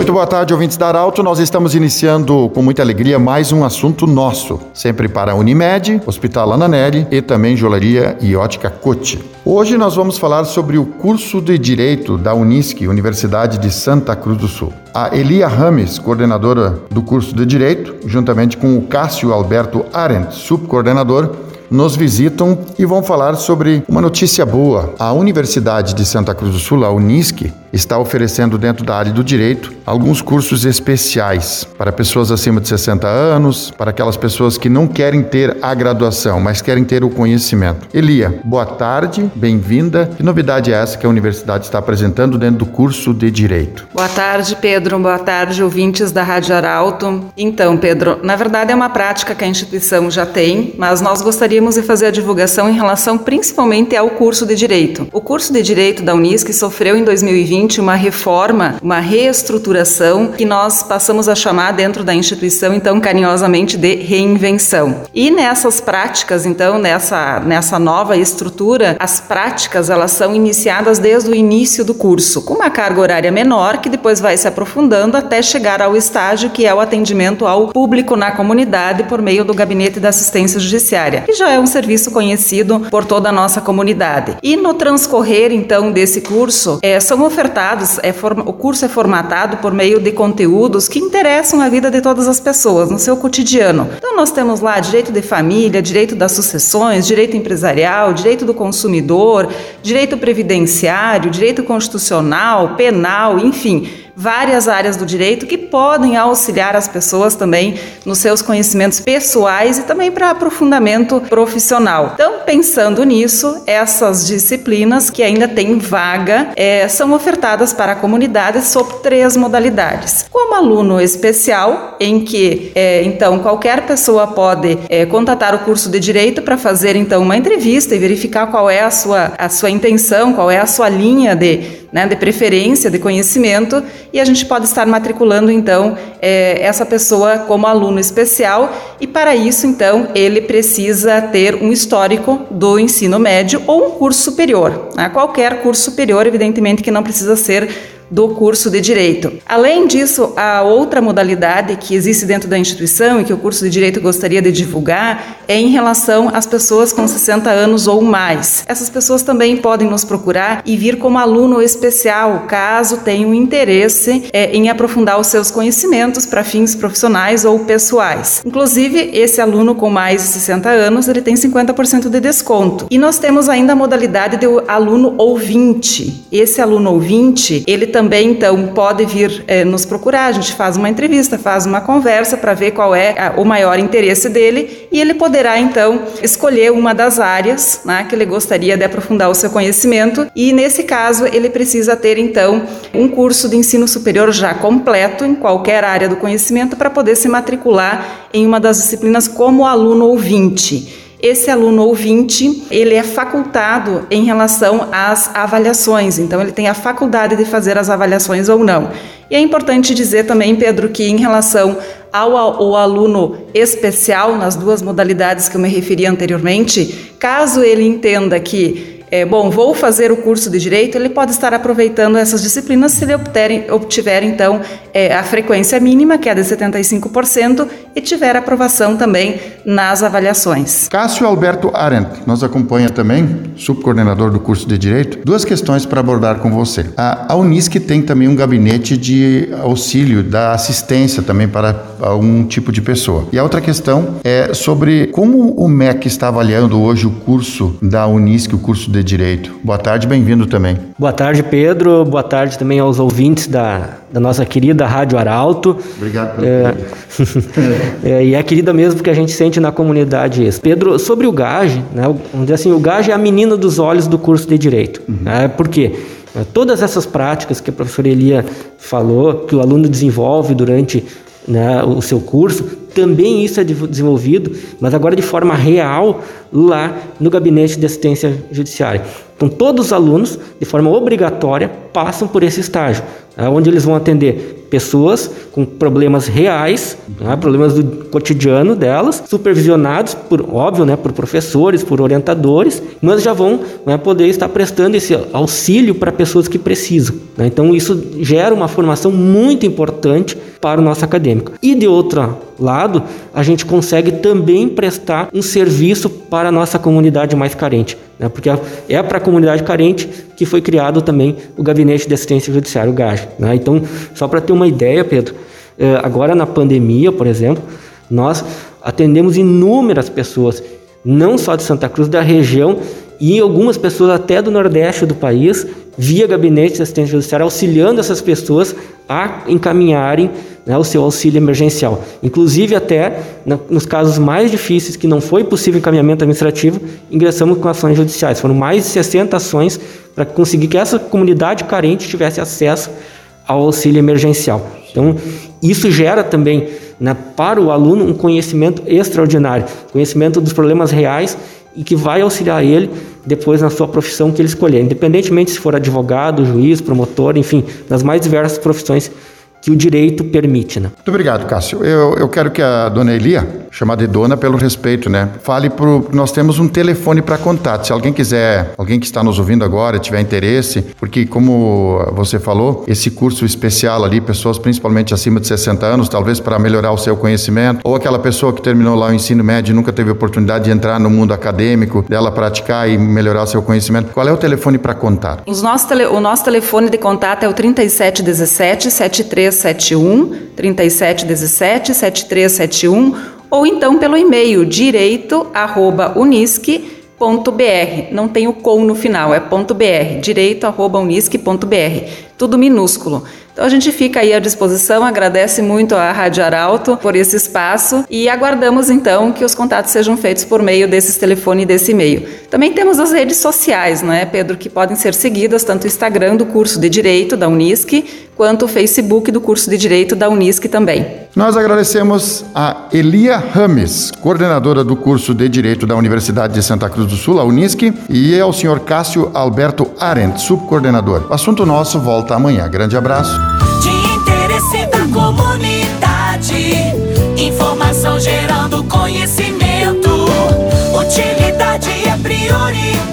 Muito boa tarde, ouvintes da Arauto. Nós estamos iniciando com muita alegria mais um assunto nosso, sempre para a Unimed, Hospital Ananelli e também Joalheria e Ótica Cote. Hoje nós vamos falar sobre o curso de Direito da Unisc, Universidade de Santa Cruz do Sul. A Elia Rames, coordenadora do curso de Direito, juntamente com o Cássio Alberto Arendt, subcoordenador, nos visitam e vão falar sobre uma notícia boa. A Universidade de Santa Cruz do Sul, a Unisc, está oferecendo dentro da área do direito alguns cursos especiais para pessoas acima de 60 anos, para aquelas pessoas que não querem ter a graduação, mas querem ter o conhecimento. Elia, boa tarde, bem-vinda. Que novidade é essa que a universidade está apresentando dentro do curso de direito? Boa tarde, Pedro. Boa tarde, ouvintes da Rádio Arauto. Então, Pedro, na verdade é uma prática que a instituição já tem, mas nós gostaríamos de fazer a divulgação em relação principalmente ao curso de direito. O curso de direito da Unisc sofreu em 2020 uma reforma, uma reestruturação que nós passamos a chamar dentro da instituição, então, carinhosamente de reinvenção. E nessas práticas, então, nessa, nessa nova estrutura, as práticas elas são iniciadas desde o início do curso, com uma carga horária menor, que depois vai se aprofundando até chegar ao estágio que é o atendimento ao público na comunidade por meio do Gabinete da Assistência Judiciária, que já é um serviço conhecido por toda a nossa comunidade. E no transcorrer, então, desse curso, é, são ofertados ofertados, é, o curso é formatado por meio de conteúdos que interessam a vida de todas as pessoas no seu cotidiano. Então nós temos lá direito de família, direito das sucessões, direito empresarial, direito do consumidor, direito previdenciário, direito constitucional, penal, enfim, várias áreas do direito que podem auxiliar as pessoas também nos seus conhecimentos pessoais e também para aprofundamento profissional. Então, pensando nisso, essas disciplinas que ainda têm vaga é, são ofertadas para a comunidade sob três modalidades. Como aluno especial, em que é, então qualquer pessoa pode é, contatar o curso de direito para fazer então uma entrevista e verificar qual é a sua, a sua intenção, qual é a sua linha de né, de preferência, de conhecimento, e a gente pode estar matriculando então é, essa pessoa como aluno especial, e para isso então ele precisa ter um histórico do ensino médio ou um curso superior. Né? Qualquer curso superior, evidentemente que não precisa ser do curso de Direito. Além disso, a outra modalidade que existe dentro da instituição e que o curso de Direito gostaria de divulgar é em relação às pessoas com 60 anos ou mais. Essas pessoas também podem nos procurar e vir como aluno especial, caso tenham interesse é, em aprofundar os seus conhecimentos para fins profissionais ou pessoais. Inclusive, esse aluno com mais de 60 anos, ele tem 50% de desconto. E nós temos ainda a modalidade de aluno ouvinte. Esse aluno ouvinte, ele também também, então, pode vir é, nos procurar. A gente faz uma entrevista, faz uma conversa para ver qual é a, o maior interesse dele e ele poderá, então, escolher uma das áreas né, que ele gostaria de aprofundar o seu conhecimento. E, nesse caso, ele precisa ter, então, um curso de ensino superior já completo em qualquer área do conhecimento para poder se matricular em uma das disciplinas como aluno ouvinte. Esse aluno ouvinte, ele é facultado em relação às avaliações, então ele tem a faculdade de fazer as avaliações ou não. E é importante dizer também, Pedro, que em relação ao, ao aluno especial, nas duas modalidades que eu me referi anteriormente, caso ele entenda que é, bom, vou fazer o curso de direito, ele pode estar aproveitando essas disciplinas se ele obter, obtiver, então, é, a frequência mínima, que é de 75%, e tiver aprovação também nas avaliações. Cássio Alberto Arendt nos acompanha também, subcoordenador do curso de direito. Duas questões para abordar com você. A, a Unisc tem também um gabinete de auxílio, da assistência também para algum tipo de pessoa. E a outra questão é sobre como o MEC está avaliando hoje o curso da Unisc, o curso de de Direito. Boa tarde, bem-vindo também. Boa tarde, Pedro. Boa tarde também aos ouvintes da, da nossa querida Rádio Arauto. Obrigado pelo é, é, E é querida mesmo que a gente sente na comunidade isso. Pedro, sobre o GAGE, né, vamos dizer assim, o GAGE é a menina dos olhos do curso de Direito. Uhum. Né, por quê? É, todas essas práticas que a professora Elia falou, que o aluno desenvolve durante né, o seu curso, também isso é desenvolvido, mas agora de forma real lá no gabinete de assistência judiciária. Então, todos os alunos, de forma obrigatória, passam por esse estágio, onde eles vão atender pessoas com problemas reais, né, problemas do cotidiano delas, supervisionados por, óbvio, né, por professores, por orientadores, mas já vão né, poder estar prestando esse auxílio para pessoas que precisam. Né. Então, isso gera uma formação muito importante para o nosso acadêmico. E de outro lado, a gente consegue também prestar um serviço para a nossa comunidade mais carente né? porque é para a comunidade carente que foi criado também o Gabinete de Assistência Judiciária, o GAJ. Né? Então, só para ter uma ideia, Pedro, eh, agora na pandemia, por exemplo, nós atendemos inúmeras pessoas, não só de Santa Cruz, da região e algumas pessoas até do Nordeste do país, via Gabinete de Assistência Judiciária, auxiliando essas pessoas a encaminharem né, o seu auxílio emergencial. Inclusive, até na, nos casos mais difíceis, que não foi possível encaminhamento administrativo, ingressamos com ações judiciais. Foram mais de 60 ações para conseguir que essa comunidade carente tivesse acesso ao auxílio emergencial. Então, isso gera também né, para o aluno um conhecimento extraordinário, conhecimento dos problemas reais e que vai auxiliar ele depois na sua profissão que ele escolher, independentemente se for advogado, juiz, promotor, enfim, das mais diversas profissões que o direito permite. Né? Muito obrigado, Cássio. Eu, eu quero que a dona Elia, chamada de dona pelo respeito, né, fale pro. Nós temos um telefone para contato. Se alguém quiser, alguém que está nos ouvindo agora, tiver interesse, porque, como você falou, esse curso especial ali, pessoas principalmente acima de 60 anos, talvez para melhorar o seu conhecimento, ou aquela pessoa que terminou lá o ensino médio e nunca teve oportunidade de entrar no mundo acadêmico, dela praticar e melhorar o seu conhecimento. Qual é o telefone para contato? Os nosso tele, o nosso telefone de contato é o 3717 73 7371 3717 7371 ou então pelo e-mail direito@unisque.br. Não tem o com no final, é .br, direito@unisque.br. Tudo minúsculo. Então a gente fica aí à disposição, agradece muito à Rádio Arauto por esse espaço e aguardamos então que os contatos sejam feitos por meio desses telefones e desse e-mail. Também temos as redes sociais, não é, Pedro, que podem ser seguidas, tanto o Instagram do curso de Direito da Unisc, quanto o Facebook do curso de Direito da Unisc também. Nós agradecemos a Elia Rames, coordenadora do curso de Direito da Universidade de Santa Cruz do Sul, a Unisc, e ao senhor Cássio Alberto Arendt, subcoordenador. O assunto nosso volta amanhã. Grande abraço. De interesse da comunidade, informação gerando conhecimento, utilidade é prioridade